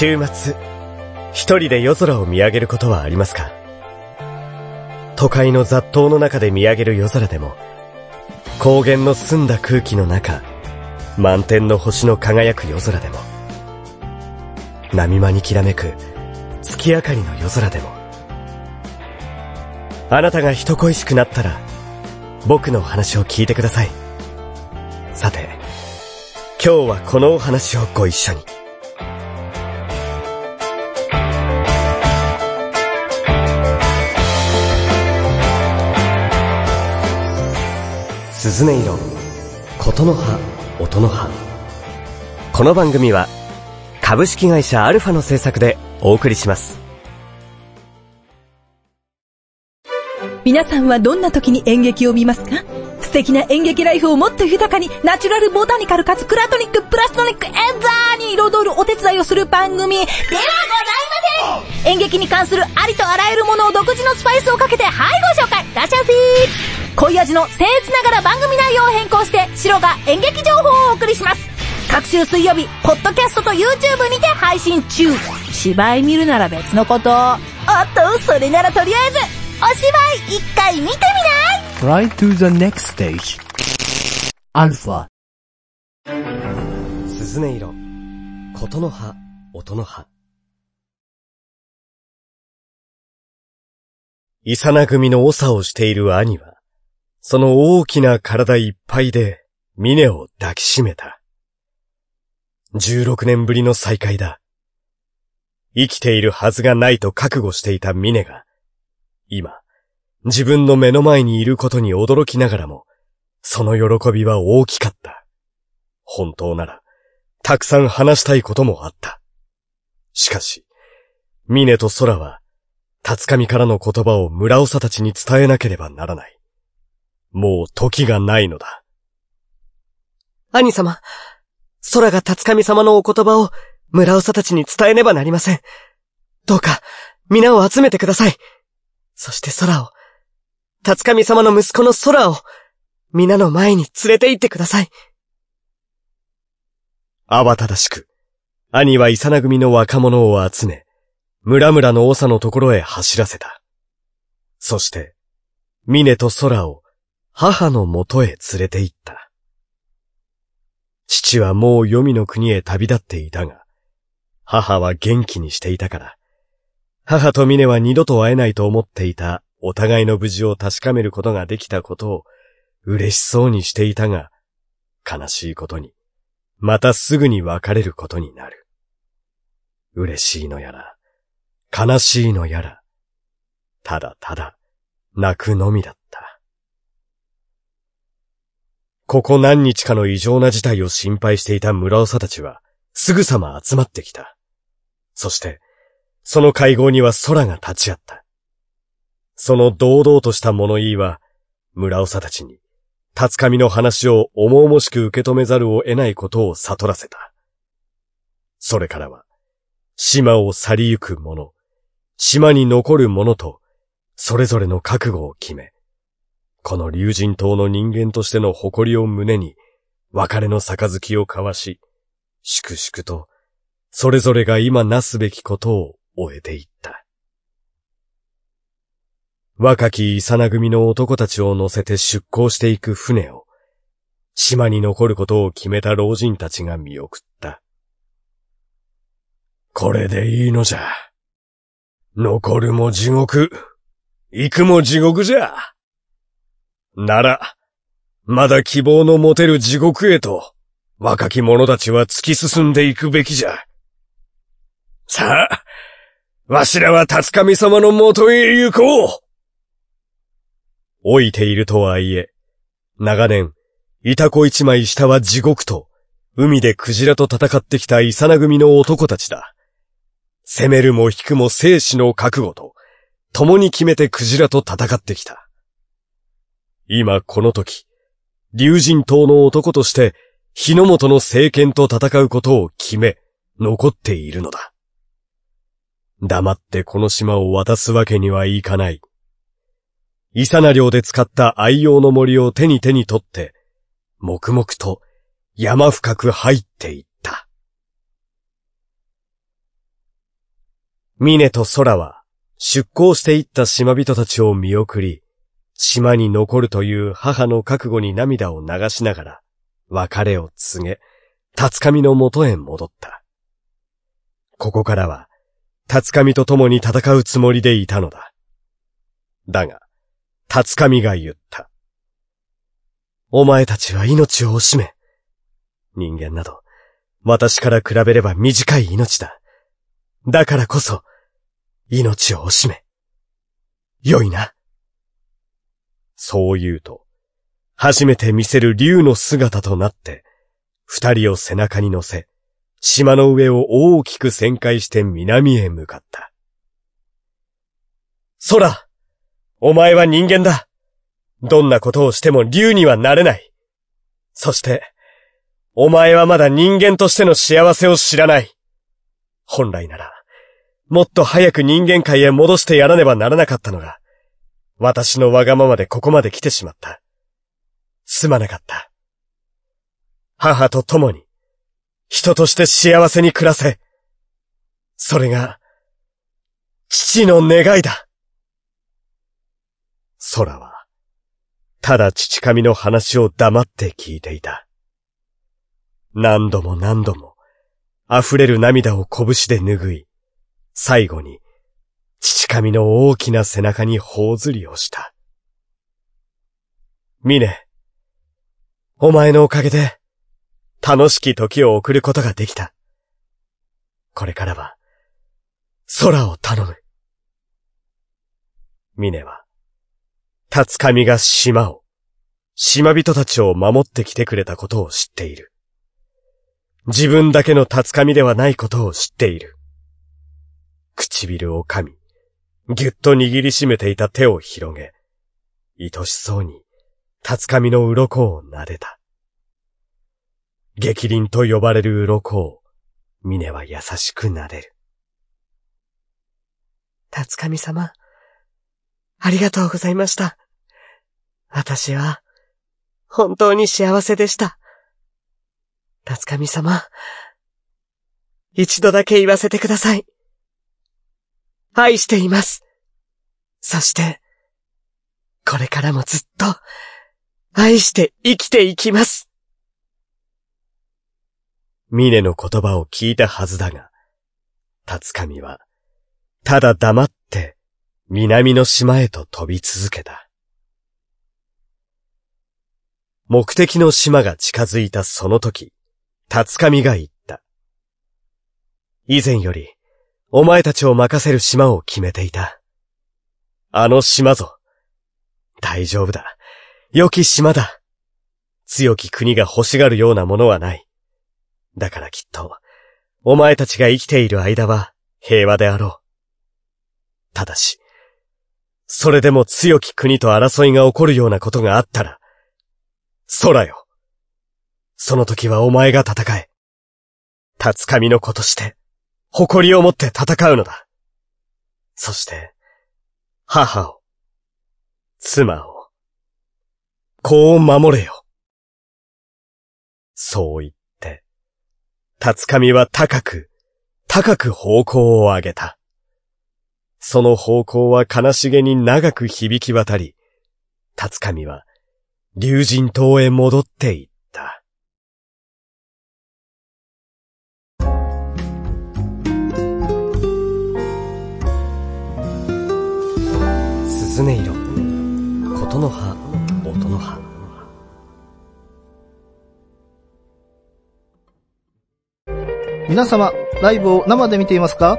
週末、一人で夜空を見上げることはありますか？都会の雑踏の中で見上げる夜空でも、高原の澄んだ空気の中、満天の星の輝く夜空でも、波間にきらめく月明かりの夜空でも、あなたが人恋しくなったら、僕のお話を聞いてください。さて、今日はこのお話をご一緒に。鈴音色、琴の葉、音の葉。この番組は、株式会社アルファの制作でお送りします。皆さんはどんな時に演劇を見ますか？素敵な演劇ライフをもっと豊かに、ナチュラルボタニカルかつクラトニック、プラストニック、エンザーに彩るお手伝いをする番組。ではございません。演劇に関するありとあらゆるものを独自のスパイスをかけて、はいご紹介。いらっしゃい。ませ濃い味の僭越ながら番組内容を変更して、白が演劇情報をお送りします。各週水曜日、ポッドキャストと YouTube にて配信中。芝居見るなら別のこと。おっと、それならとりあえず、お芝居一回見てみない ?Try to the next stage. アルファ。鈴音色、琴の葉、音の葉。イサナ組の長をしている兄は、その大きな体いっぱいで、ミネを抱きしめた。16年ぶりの再会だ。生きているはずがないと覚悟していたミネが、今、自分の目の前にいることに驚きながらも、その喜びは大きかった。本当なら、たくさん話したいこともあった。しかし、ミネと空は、辰上からの言葉を村長たちに伝えなければならない。もう時がないのだ。兄様、空が辰神様のお言葉を村長たちに伝えねばなりません。どうか、皆を集めてください。そして空を、辰神様の息子の空を、皆の前に連れて行ってください。慌ただしく、兄はイサナ組の若者を集め、村々の長のところへ走らせた。そして、峰と空を母のもとへ連れて行った。父はもう黄泉の国へ旅立っていたが、母は元気にしていたから、母と峰は二度と会えないと思っていたお互いの無事を確かめることができたことを嬉しそうにしていたが、悲しいことに、またすぐに別れることになる。嬉しいのやら、悲しいのやら、ただただ泣くのみだった。ここ何日かの異常な事態を心配していた村長たちは、すぐさま集まってきた。そして、その会合には空が立ち会った。その堂々とした物言いは、村長たちに、辰上の話を重々しく受け止めざるを得ないことを悟らせた。それからは、島を去りゆく者、島に残る者と、それぞれの覚悟を決め、この竜神島の人間としての誇りを胸に、別れの杯を交わし、粛々と、それぞれが今なすべきことを終えていった。若きイサナ組の男たちを乗せて出港していく船を、島に残ることを決めた老人たちが見送った。これでいいのじゃ。残るも地獄、行くも地獄じゃ。なら、まだ希望の持てる地獄へと、若き者たちは突き進んでいくべきじゃ。さあ、わしらは辰神様のもとへ行こう老いているとはいえ、長年、いたこ一枚下は地獄と、海でクジラと戦ってきたイサナ組の男たちだ。攻めるも引くも生死の覚悟と、共に決めてクジラと戦ってきた。今この時、竜神島の男として、日の本の政権と戦うことを決め、残っているのだ。黙ってこの島を渡すわけにはいかない。イサナ領で使った愛用の森を手に手に取って、黙々と山深く入っていった。峰と空は出港していった島人たちを見送り、島に残るという母の覚悟に涙を流しながら、別れを告げ、辰上の元へ戻った。ここからは、辰上と共に戦うつもりでいたのだ。だが、辰上が言った。お前たちは命を惜しめ。人間など、私から比べれば短い命だ。だからこそ、命を惜しめ。良いな。そう言うと、初めて見せる竜の姿となって、二人を背中に乗せ、島の上を大きく旋回して南へ向かった。空お前は人間だ。どんなことをしても竜にはなれない。そして、お前はまだ人間としての幸せを知らない。本来なら、もっと早く人間界へ戻してやらねばならなかったのが、私のわがままでここまで来てしまった。すまなかった。母と共に、人として幸せに暮らせ。それが、父の願いだ。空は、ただ父神の話を黙って聞いていた。何度も何度も、溢れる涙を拳で拭い、最後に、父神の大きな背中に頬ずりをした。ミネ、お前のおかげで、楽しき時を送ることができた。これからは、空を頼む。ミネは、ツ神が島を、島人たちを守ってきてくれたことを知っている。自分だけのツ神ではないことを知っている。唇を噛み、ぎゅっと握りしめていた手を広げ、愛しそうに、竜神の鱗を撫でた。激鱗と呼ばれる鱗を、峰は優しく撫でる。竜神様、ありがとうございました。私は、本当に幸せでした。竜神様、一度だけ言わせてください。愛しています。そして、これからもずっと、愛して生きていきます。ミネの言葉を聞いたはずだが、タツカミは、ただ黙って、南の島へと飛び続けた。目的の島が近づいたその時、タツカミが言った。以前より、お前たちを任せる島を決めていた。あの島ぞ。大丈夫だ。良き島だ。強き国が欲しがるようなものはない。だからきっと、お前たちが生きている間は平和であろう。ただし、それでも強き国と争いが起こるようなことがあったら、空よ。その時はお前が戦え。立つ神の子として、誇りを持って戦うのだ。そして、母を、妻を、子を守れよ。そう言って、辰神は高く、高く方向を上げた。その方向は悲しげに長く響き渡り、辰神は、竜神島へ戻っていった。音色。琴の葉音の葉。皆様ライブを生で見ていますか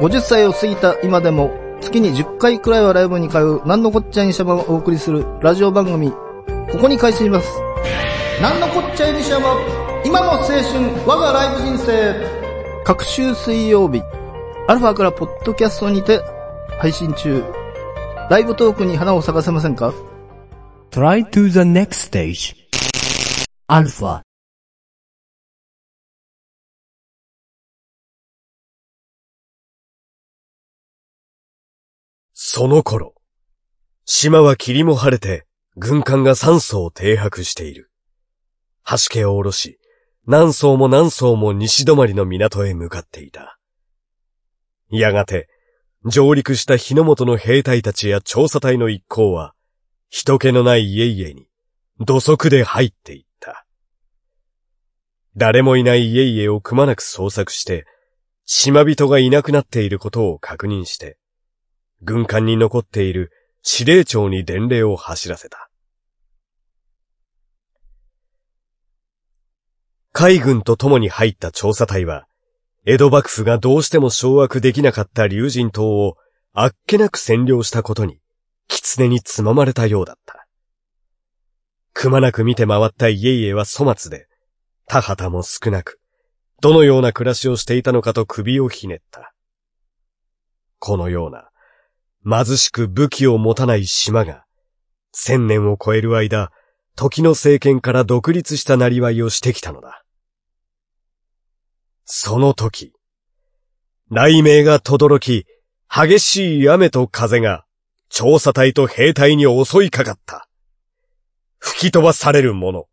？50歳を過ぎた今でも月に10回くらいはライブに通うなんのこっちゃいにしゃばをお送りするラジオ番組ここに開始します。なんのこっちゃいにしゃば今の青春我がライブ人生。各週水曜日アルファからポッドキャストにて配信中。ライブトークに花を咲かせませんか ?Try to the next stage. アルファその頃、島は霧も晴れて、軍艦が三層停泊している。橋家を下ろし、何層も何層も西止まりの港へ向かっていた。やがて、上陸した日の本の兵隊たちや調査隊の一行は、人気のない家々に、土足で入っていった。誰もいない家々をくまなく捜索して、島人がいなくなっていることを確認して、軍艦に残っている司令長に伝令を走らせた。海軍と共に入った調査隊は、江戸幕府がどうしても掌握できなかった竜神島をあっけなく占領したことに、狐につままれたようだった。くまなく見て回った家々は粗末で、田畑も少なく、どのような暮らしをしていたのかと首をひねった。このような、貧しく武器を持たない島が、千年を超える間、時の政権から独立したなりわいをしてきたのだ。その時、雷鳴が轟き、激しい雨と風が、調査隊と兵隊に襲いかかった。吹き飛ばされる者、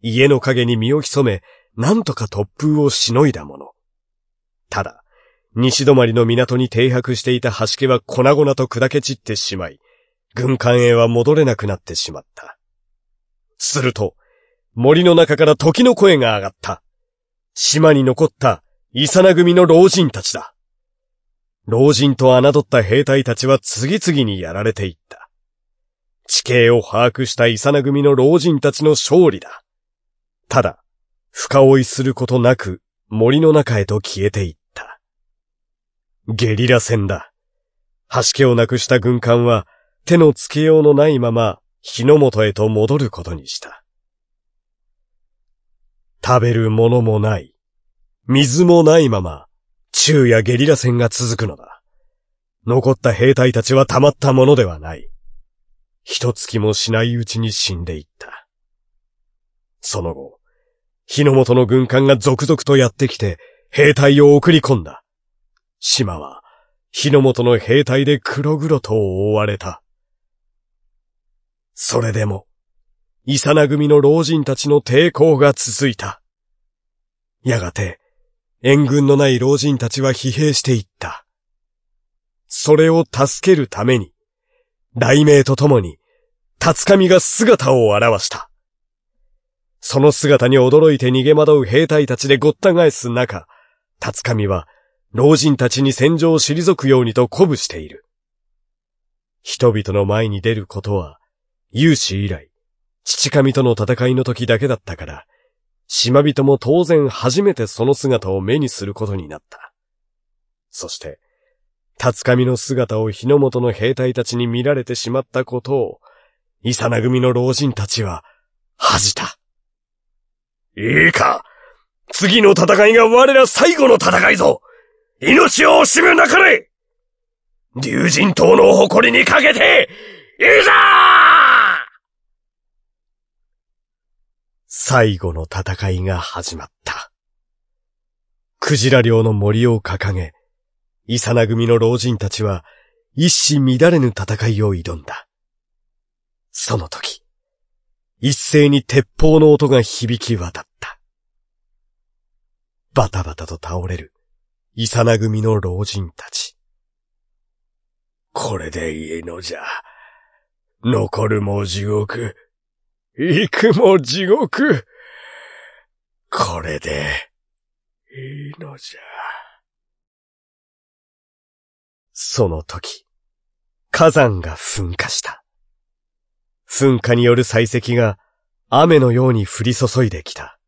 家の影に身を潜め、なんとか突風をしのいだ者。ただ、西泊まりの港に停泊していた橋家は粉々と砕け散ってしまい、軍艦へは戻れなくなってしまった。すると、森の中から時の声が上がった。島に残った、イサナ組の老人たちだ。老人と侮った兵隊たちは次々にやられていった。地形を把握したイサナ組の老人たちの勝利だ。ただ、深追いすることなく森の中へと消えていった。ゲリラ戦だ。橋家をなくした軍艦は手のつけようのないまま日の元へと戻ることにした。食べるものもない。水もないまま、昼夜ゲリラ戦が続くのだ。残った兵隊たちはたまったものではない。一月もしないうちに死んでいった。その後、日の元の軍艦が続々とやってきて、兵隊を送り込んだ。島は、日の元の兵隊で黒々と覆われた。それでも、イサナ組の老人たちの抵抗が続いた。やがて、援軍のない老人たちは疲弊していった。それを助けるために、雷鳴とともに、竜神が姿を現した。その姿に驚いて逃げ惑う兵隊たちでごった返す中、竜神は、老人たちに戦場を退くようにと鼓舞している。人々の前に出ることは、有志以来、父神との戦いの時だけだったから、島人も当然初めてその姿を目にすることになった。そして、竜神の姿を日の元の兵隊たちに見られてしまったことを、イサナ組の老人たちは、恥じた。いいか次の戦いが我ら最後の戦いぞ命を惜しむなかれ竜神島の誇りにかけて、いざー最後の戦いが始まった。クジラ漁の森を掲げ、イサナ組の老人たちは一糸乱れぬ戦いを挑んだ。その時、一斉に鉄砲の音が響き渡った。バタバタと倒れる、イサナ組の老人たち。これでいいのじゃ。残るも地獄。行くも地獄。これで、いいのじゃ。その時、火山が噴火した。噴火による採石が雨のように降り注いできた。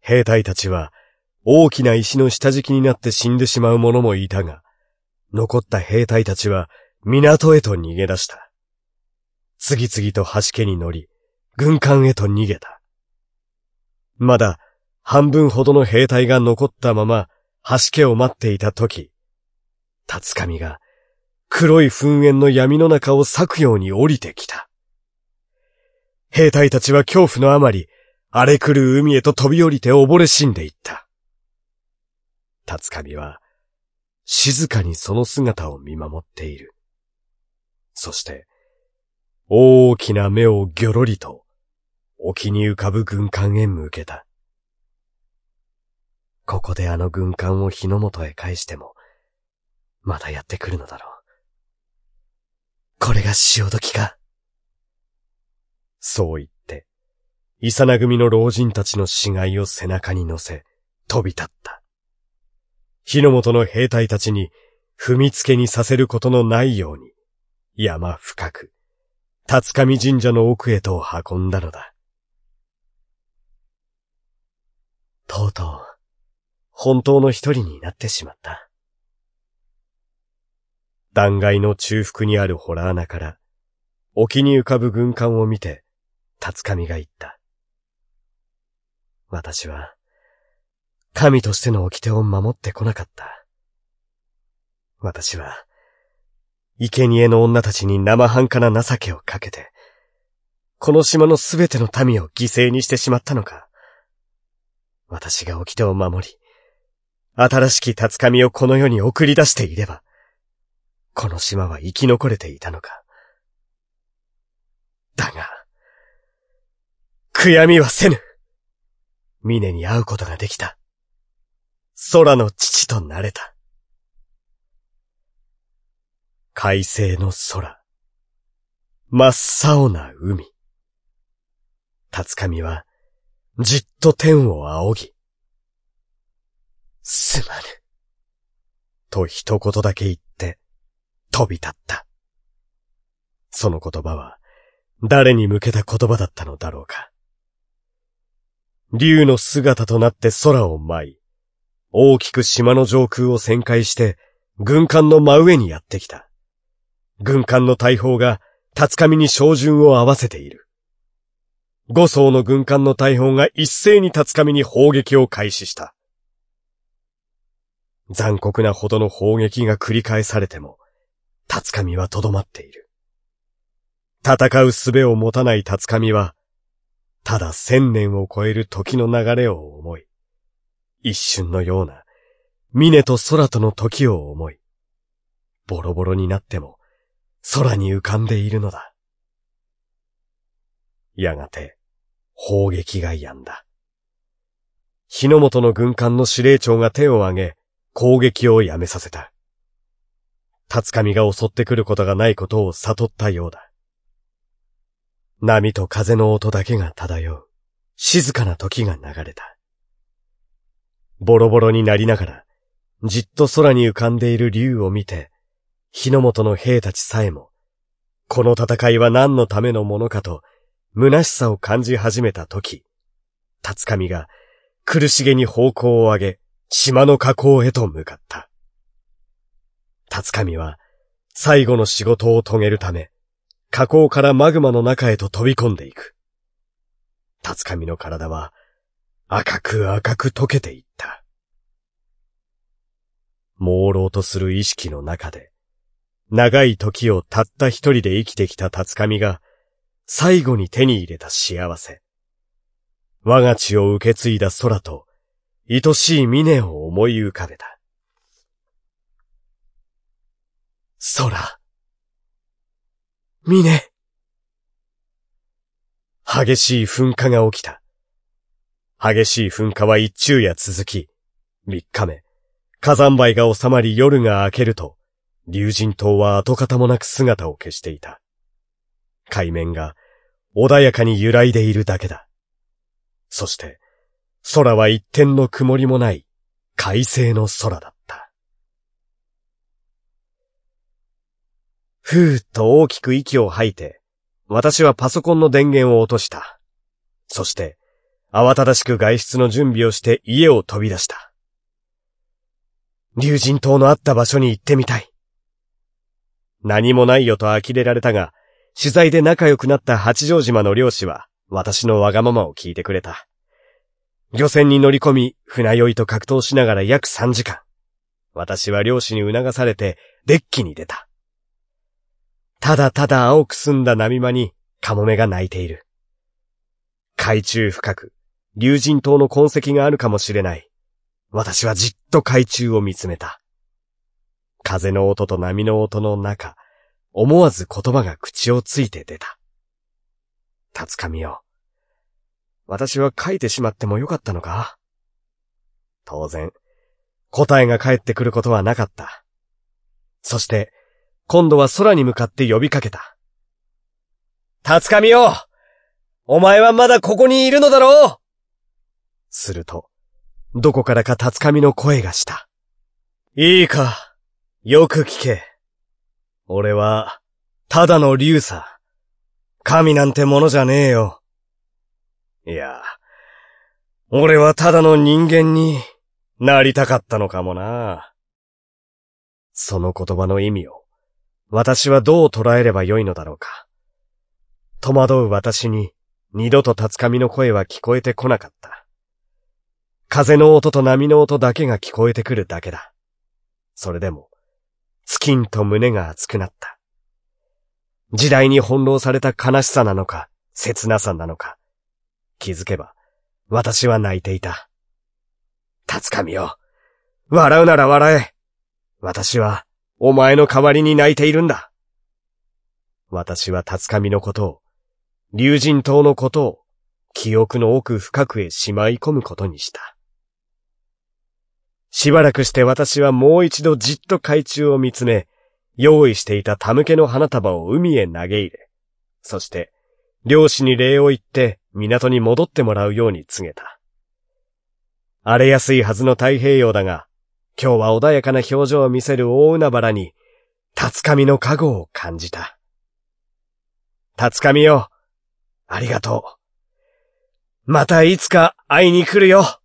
兵隊たちは大きな石の下敷きになって死んでしまう者もいたが、残った兵隊たちは港へと逃げ出した。次々と橋家に乗り、軍艦へと逃げた。まだ半分ほどの兵隊が残ったまま橋家を待っていた時、竜神が黒い噴煙の闇の中を裂くように降りてきた。兵隊たちは恐怖のあまり、荒れ狂う海へと飛び降りて溺れ死んでいった。竜神は、静かにその姿を見守っている。そして、大きな目をぎょろりと、沖に浮かぶ軍艦へ向けた。ここであの軍艦を日の元へ返しても、またやってくるのだろう。これが潮時か。そう言って、イサナ組の老人たちの死骸を背中に乗せ、飛び立った。火の元の兵隊たちに踏みつけにさせることのないように、山深く、辰上神社の奥へと運んだのだ。とうとう、本当の一人になってしまった。断崖の中腹にあるホラー穴から、沖に浮かぶ軍艦を見て、辰上が言った。私は、神としての掟を守ってこなかった。私は、生贄の女たちに生半可な情けをかけて、この島のすべての民を犠牲にしてしまったのか。私が掟を守り、新しき辰上をこの世に送り出していれば、この島は生き残れていたのか。だが、悔やみはせぬ。峰に会うことができた。空の父となれた。快晴の空。真っ青な海。辰上は、じっと天を仰ぎ。すまぬ。と一言だけ言って、飛び立った。その言葉は、誰に向けた言葉だったのだろうか。竜の姿となって空を舞い、大きく島の上空を旋回して、軍艦の真上にやってきた。軍艦の大砲が、辰上に照準を合わせている。五艘の軍艦の大砲が一斉に辰上に砲撃を開始した。残酷なほどの砲撃が繰り返されても、辰上はとどまっている。戦う術を持たない辰上は、ただ千年を超える時の流れを思い、一瞬のような、峰と空との時を思い、ボロボロになっても、空に浮かんでいるのだ。やがて、砲撃が止んだ。日の本の軍艦の司令長が手を挙げ、攻撃をやめさせた。辰上が襲ってくることがないことを悟ったようだ。波と風の音だけが漂う、静かな時が流れた。ボロボロになりながら、じっと空に浮かんでいる竜を見て、日の本の兵たちさえも、この戦いは何のためのものかと、虚しさを感じ始めた時、辰上が苦しげに方向を上げ、島の河口へと向かった。辰上は最後の仕事を遂げるため、河口からマグマの中へと飛び込んでいく。辰上の体は赤く赤く溶けていった。朦朧とする意識の中で、長い時をたった一人で生きてきた辰上が、最後に手に入れた幸せ。我が血を受け継いだ空と、愛しい峰を思い浮かべた。空。峰。激しい噴火が起きた。激しい噴火は一昼夜続き、三日目、火山灰が収まり夜が明けると、竜神島は跡形もなく姿を消していた。海面が穏やかに揺らいでいるだけだ。そして、空は一点の曇りもない快晴の空だった。ふーっと大きく息を吐いて、私はパソコンの電源を落とした。そして、慌ただしく外出の準備をして家を飛び出した。竜神島のあった場所に行ってみたい。何もないよと呆れられたが、取材で仲良くなった八丈島の漁師は、私のわがままを聞いてくれた。漁船に乗り込み、船酔いと格闘しながら約3時間。私は漁師に促されて、デッキに出た。ただただ青く澄んだ波間に、カモメが鳴いている。海中深く、竜神島の痕跡があるかもしれない。私はじっと海中を見つめた。風の音と波の音の中、思わず言葉が口をついて出た。辰上よ。私は書いてしまってもよかったのか？当然、答えが返ってくることはなかった。そして、今度は空に向かって呼びかけた。辰上よお前はまだここにいるのだろ？うすると、どこからか辰上の声がした。いいか、よく聞け。俺は、ただの竜さ。神なんてものじゃねえよ。いや、俺はただの人間になりたかったのかもな。その言葉の意味を、私はどう捉えればよいのだろうか。戸惑う私に、二度と辰上の声は聞こえてこなかった。風の音と波の音だけが聞こえてくるだけだ。それでも、つきんと胸が熱くなった。時代に翻弄された悲しさなのか、切なさなのか。気づけば、私は泣いていた。辰上よ。笑うなら笑え。私は、お前の代わりに泣いているんだ。私は辰上のことを、竜神島のことを、記憶の奥深くへしまい込むことにした。しばらくして私はもう一度じっと海中を見つめ、用意していたタムケの花束を海へ投げ入れ、そして、漁師に礼を言って港に戻ってもらうように告げた。荒れやすいはずの太平洋だが、今日は穏やかな表情を見せる大海原に、辰上の加護を感じた。辰上よ、ありがとう。またいつか会いに来るよ。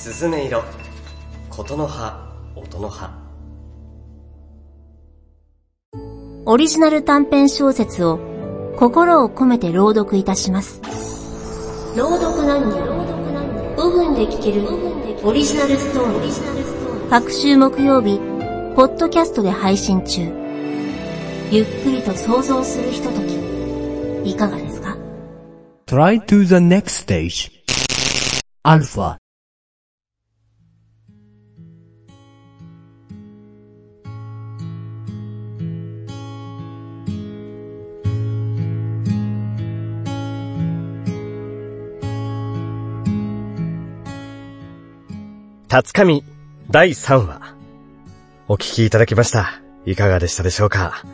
鈴音色、琴の葉、音の葉。オリジナル短編小説を心を込めて朗読いたします。朗読何人5分で聞けるオリジナルストーリー。各週木曜日、ポッドキャストで配信中。ゆっくりと想像するひととき、いかがですか？Try to the next stage. Alpha. 辰上第3話。お聞きいただきました。いかがでしたでしょうか？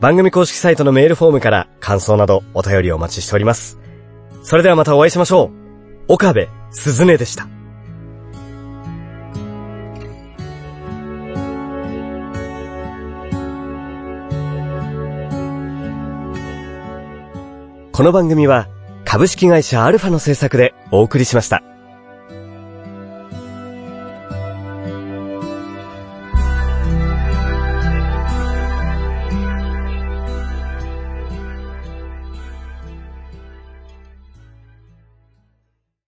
番組公式サイトのメールフォームから感想などお便りをお待ちしております。それではまたお会いしましょう。岡部鈴音でした。この番組は株式会社アルファの制作でお送りしました。